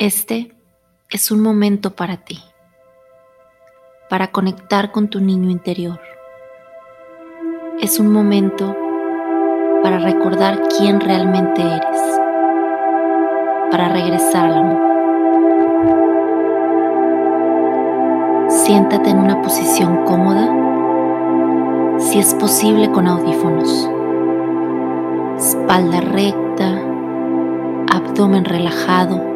Este es un momento para ti, para conectar con tu niño interior. Es un momento para recordar quién realmente eres, para regresar al amor. Siéntate en una posición cómoda, si es posible con audífonos. Espalda recta, abdomen relajado,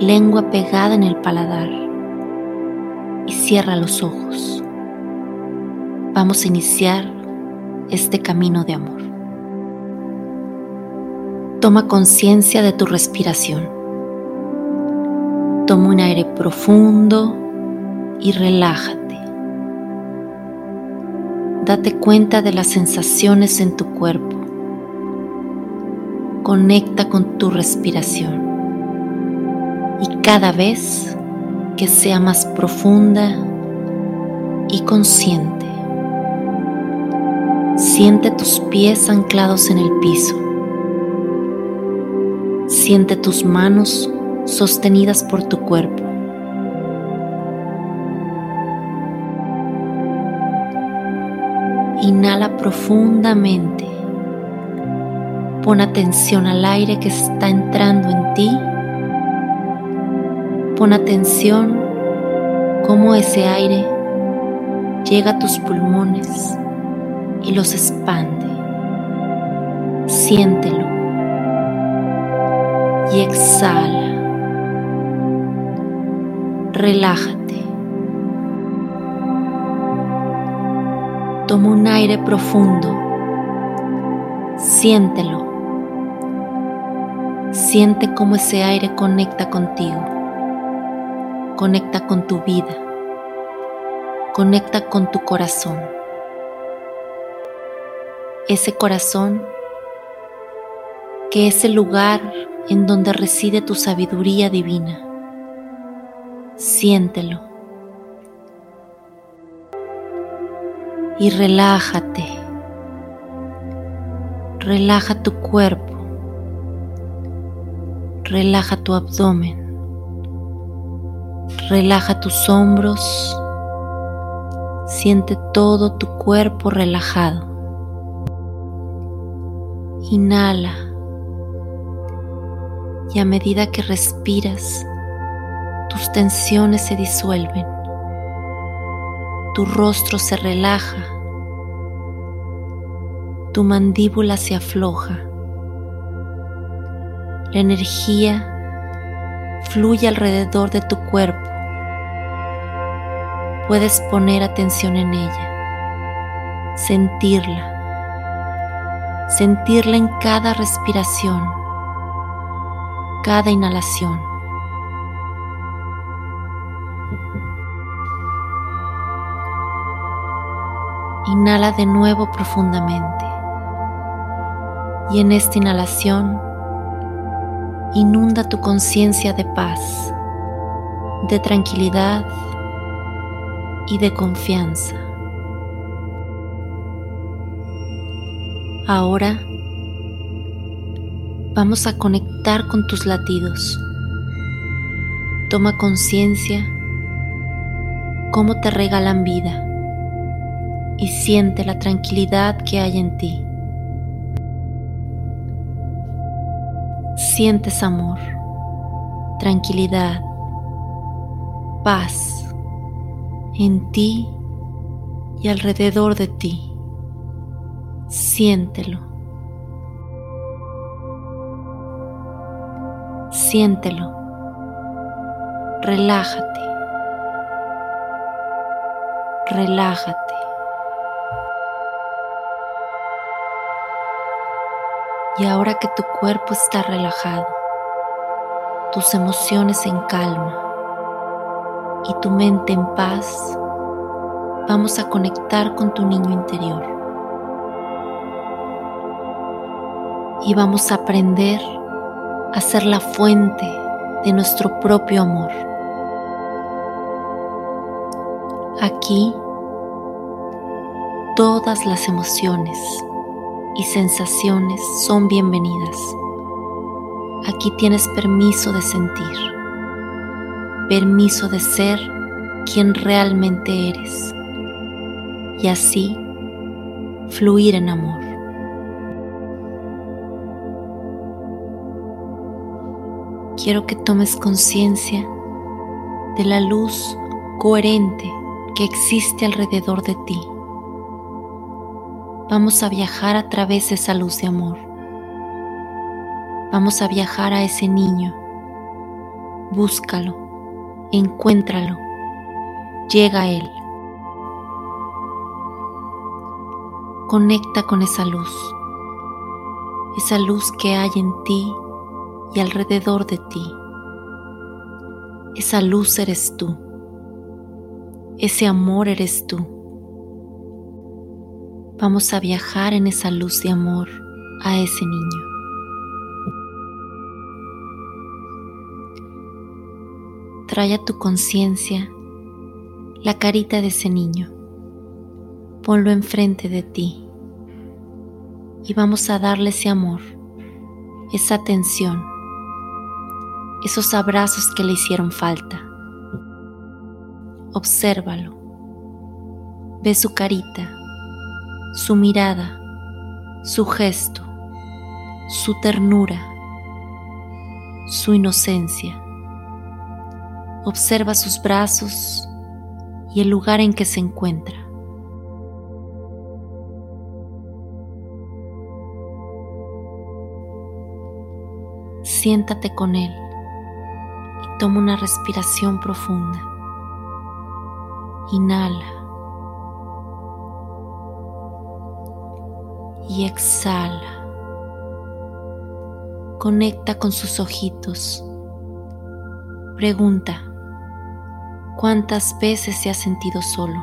lengua pegada en el paladar y cierra los ojos. Vamos a iniciar este camino de amor. Toma conciencia de tu respiración. Toma un aire profundo y relájate. Date cuenta de las sensaciones en tu cuerpo. Conecta con tu respiración. Y cada vez que sea más profunda y consciente, siente tus pies anclados en el piso. Siente tus manos sostenidas por tu cuerpo. Inhala profundamente. Pon atención al aire que está entrando en ti. Pon atención cómo ese aire llega a tus pulmones y los expande. Siéntelo y exhala. Relájate. Toma un aire profundo. Siéntelo. Siente cómo ese aire conecta contigo. Conecta con tu vida. Conecta con tu corazón. Ese corazón que es el lugar en donde reside tu sabiduría divina. Siéntelo. y relájate. Relaja tu cuerpo. Relaja tu abdomen. Relaja tus hombros. Siente todo tu cuerpo relajado. Inhala. Y a medida que respiras, tus tensiones se disuelven tu rostro se relaja, tu mandíbula se afloja, la energía fluye alrededor de tu cuerpo. Puedes poner atención en ella, sentirla, sentirla en cada respiración, cada inhalación. Inhala de nuevo profundamente. Y en esta inhalación, inunda tu conciencia de paz, de tranquilidad y de confianza. Ahora vamos a conectar con tus latidos. Toma conciencia cómo te regalan vida y siente la tranquilidad que hay en ti. Sientes amor, tranquilidad, paz en ti y alrededor de ti. Siéntelo. Siéntelo. Relájate. Relájate. Y ahora que tu cuerpo está relajado, tus emociones en calma y tu mente en paz, vamos a conectar con tu niño interior. Y vamos a aprender a ser la fuente de nuestro propio amor. Aquí todas las emociones y sensaciones son bienvenidas. Aquí tienes permiso de sentir, permiso de ser quien realmente eres y así fluir en amor. Quiero que tomes conciencia de la luz coherente que existe alrededor de ti. Vamos a viajar a través de esa luz de amor. Vamos a viajar a ese niño. Búscalo, encuéntralo, llega a él. Conecta con esa luz, esa luz que hay en ti y alrededor de ti. Esa luz eres tú. Ese amor eres tú. Vamos a viajar en esa luz de amor a ese niño. Trae a tu conciencia la carita de ese niño. Ponlo enfrente de ti y vamos a darle ese amor, esa atención, esos abrazos que le hicieron falta. Obsérvalo. Ve su carita, su mirada, su gesto, su ternura, su inocencia. Observa sus brazos y el lugar en que se encuentra. Siéntate con él y toma una respiración profunda. Inhala. Y exhala. Conecta con sus ojitos. Pregunta, ¿cuántas veces se ha sentido solo?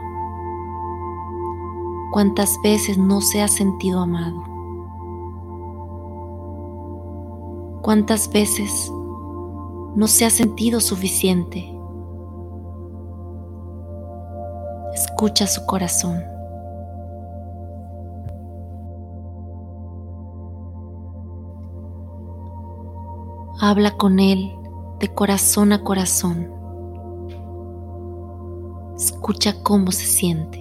¿Cuántas veces no se ha sentido amado? ¿Cuántas veces no se ha sentido suficiente? Escucha su corazón. Habla con Él de corazón a corazón. Escucha cómo se siente.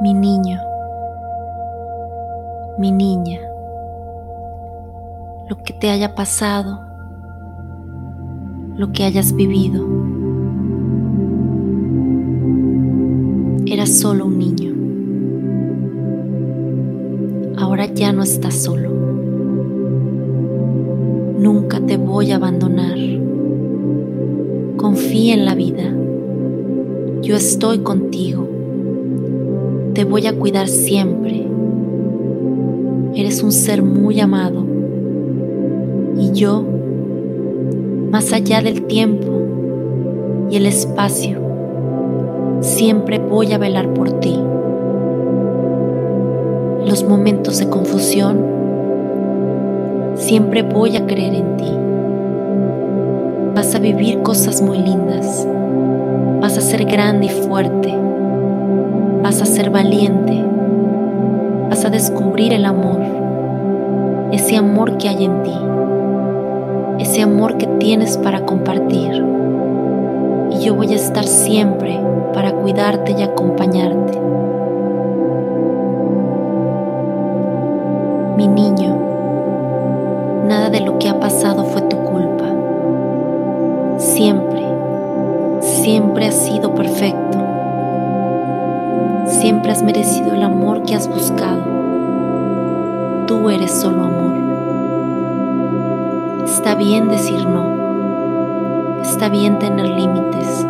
Mi niño, mi niña, lo que te haya pasado lo que hayas vivido. Eras solo un niño. Ahora ya no estás solo. Nunca te voy a abandonar. Confía en la vida. Yo estoy contigo. Te voy a cuidar siempre. Eres un ser muy amado. Y yo más allá del tiempo y el espacio, siempre voy a velar por ti. Los momentos de confusión, siempre voy a creer en ti. Vas a vivir cosas muy lindas. Vas a ser grande y fuerte. Vas a ser valiente. Vas a descubrir el amor. Ese amor que hay en ti ese amor que tienes para compartir. Y yo voy a estar siempre para cuidarte y acompañarte. Mi niño, Siempre, siempre has sido perfecto. Siempre has merecido el amor que has buscado. Tú eres solo amor. Está bien decir no. Está bien tener límites.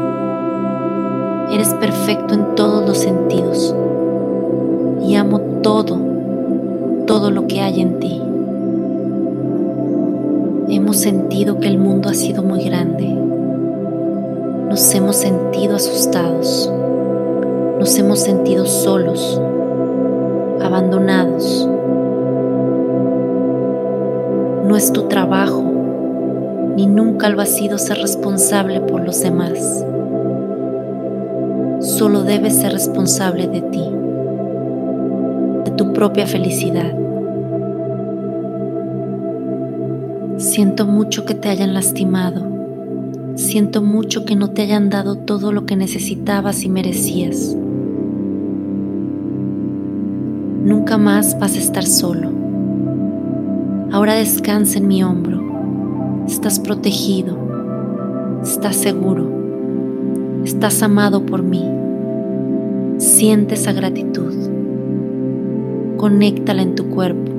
Eres perfecto en todos los sentidos. Y amo todo, todo lo que hay en ti. Hemos sentido que el mundo ha sido muy grande. Nos hemos sentido asustados. Nos hemos sentido solos, abandonados. No es tu trabajo ni nunca lo ha sido ser responsable por los demás. Solo debes ser responsable de ti, de tu propia felicidad. Siento mucho que te hayan lastimado. Siento mucho que no te hayan dado todo lo que necesitabas y merecías. Nunca más vas a estar solo. Ahora descansa en mi hombro. Estás protegido. Estás seguro. Estás amado por mí. Siente esa gratitud. Conéctala en tu cuerpo.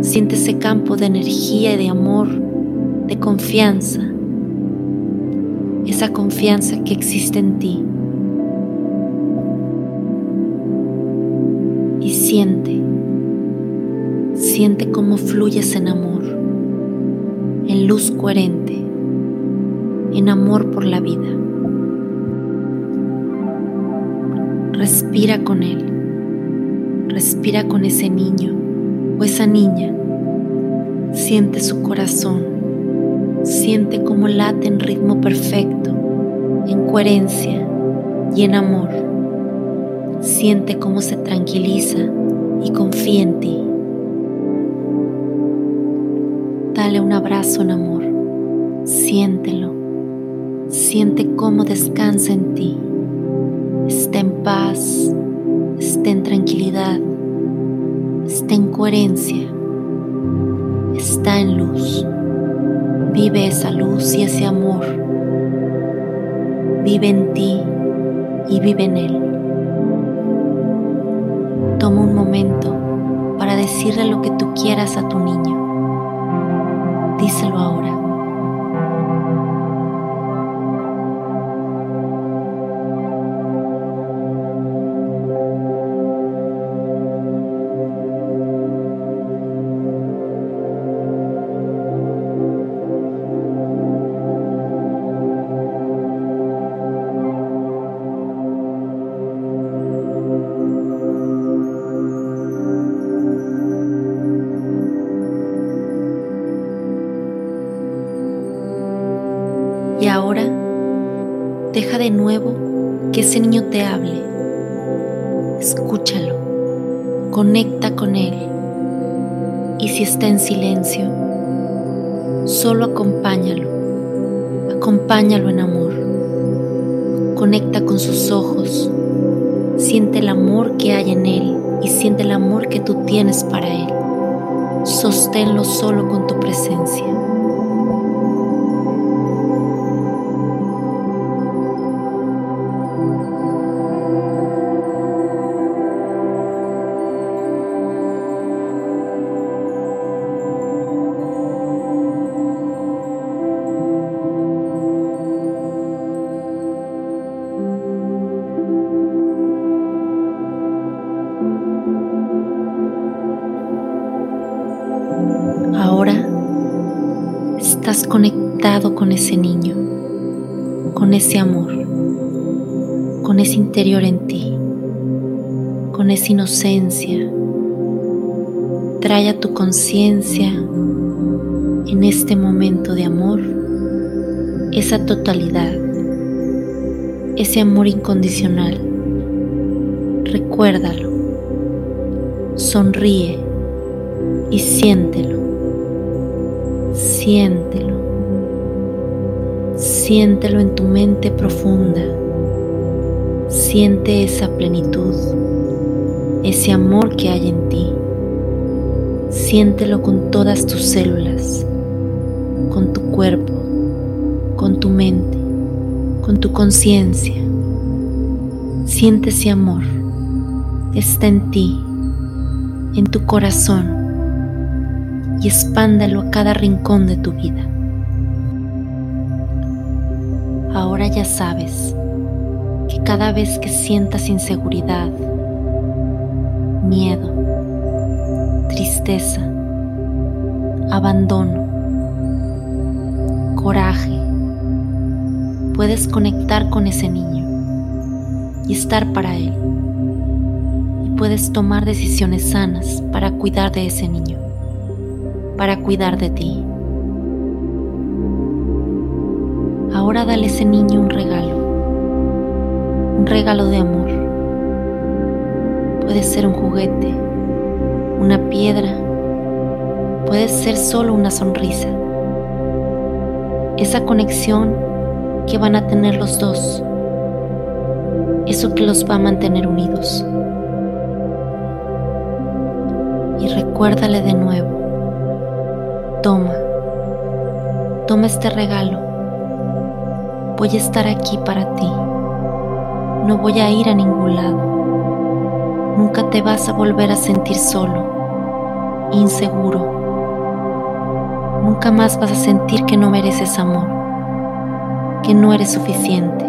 Siente ese campo de energía y de amor, de confianza. Esa confianza que existe en ti. Y siente, siente cómo fluyes en amor, en luz coherente, en amor por la vida. Respira con él. Respira con ese niño o esa niña. Siente su corazón. Siente cómo late en ritmo perfecto, en coherencia y en amor. Siente cómo se tranquiliza y confía en ti. Dale un abrazo en amor. Siéntelo. Siente cómo descansa en ti. Está en paz, está en tranquilidad, está en coherencia, está en luz. Vive esa luz y ese amor. Vive en ti y vive en él. Toma un momento para decirle lo que tú quieras a tu niño. Díselo ahora. Nuevo que ese niño te hable. Escúchalo, conecta con él. Y si está en silencio, solo acompáñalo, acompáñalo en amor. Conecta con sus ojos, siente el amor que hay en él y siente el amor que tú tienes para él. Sosténlo solo con tu presencia. Conectado con ese niño, con ese amor, con ese interior en ti, con esa inocencia. Trae a tu conciencia en este momento de amor esa totalidad, ese amor incondicional. Recuérdalo, sonríe y siéntelo siéntelo. Siéntelo en tu mente profunda. Siente esa plenitud, ese amor que hay en ti. Siéntelo con todas tus células, con tu cuerpo, con tu mente, con tu conciencia. Siente ese amor. Está en ti, en tu corazón y expándalo a cada rincón de tu vida. Ahora ya sabes que cada vez que sientas inseguridad, miedo, tristeza, abandono, coraje, puedes conectar con ese niño y estar para él. Y puedes tomar decisiones sanas para cuidar de ese niño para cuidar de ti. Ahora dale a ese niño un regalo, un regalo de amor. puede ser un juguete, una piedra, puede ser solo una sonrisa. Esa conexión que van a tener los dos, eso que los va a mantener unidos. Y recuérdale de nuevo, toma, toma este regalo, voy a estar aquí para ti, no voy a ir a ningún lado nunca te vas a volver a sentir solo, inseguro. Nunca más vas a sentir que no mereces amor, que no eres suficiente.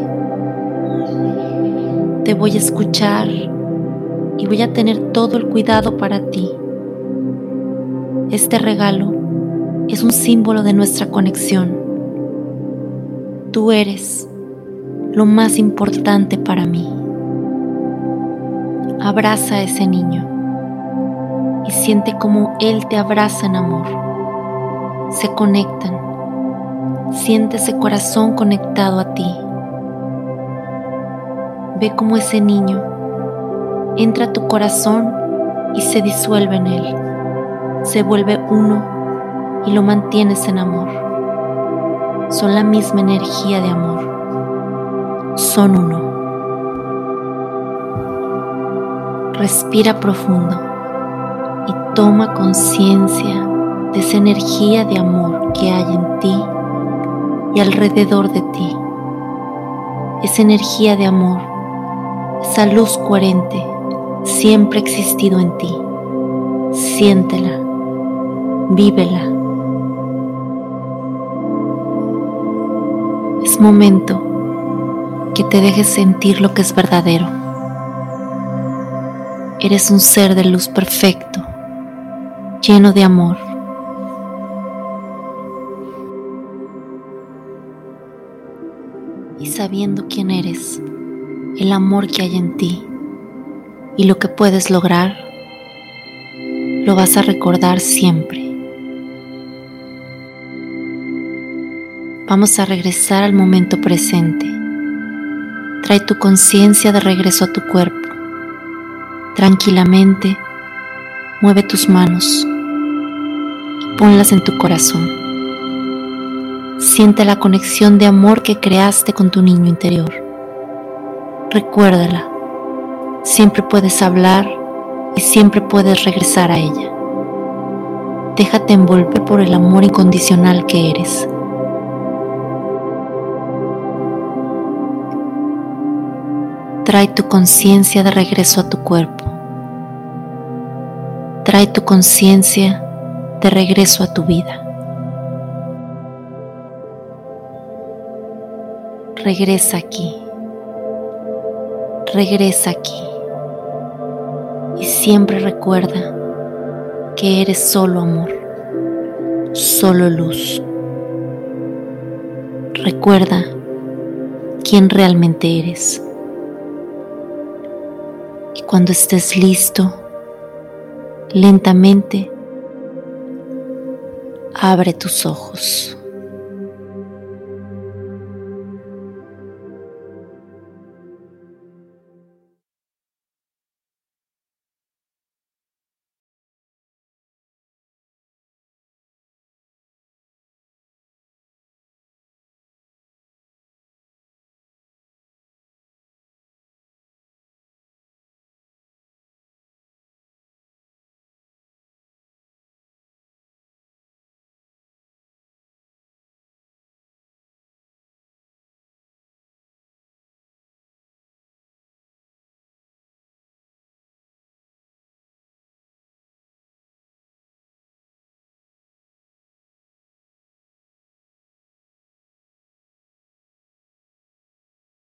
Te voy a escuchar y voy a tener todo el cuidado para ti. Este regalo es un símbolo de nuestra conexión. Tú eres lo más importante para mí. Abraza a ese niño y siente como Él te abraza en amor. Se conectan. Siente ese corazón conectado a ti. Ve como ese niño entra a tu corazón y se disuelve en él. Se vuelve uno y lo mantienes en amor. Son la misma energía de amor. Son uno. Respira profundo y toma conciencia de esa energía de amor que hay en ti y alrededor de ti. Esa energía de amor, esa luz coherente, siempre ha existido en ti. Siéntela, vívela. Momento que te dejes sentir lo que es verdadero Eres un ser de luz perfecto, lleno de amor. Y sabiendo quién eres, el amor que hay en ti y lo que puedes lograr, lo vas a recordar siempre. Vamos a regresar al momento presente. Trae tu conciencia de regreso a tu cuerpo Tranquilamente, mueve tus manos ponlas en tu corazón. Siente la conexión de amor que creaste con tu niño interior. Recuérdala. Siempre puedes hablar y siempre puedes regresar a ella. Déjate envolver por el amor incondicional que eres. Trae tu conciencia de regreso a tu cuerpo. Trae tu conciencia de regreso a tu vida. Regresa aquí. Regresa aquí. Y siempre recuerda que eres solo amor, solo luz. Recuerda quién realmente eres. Cuando estés listo, lentamente abre tus ojos.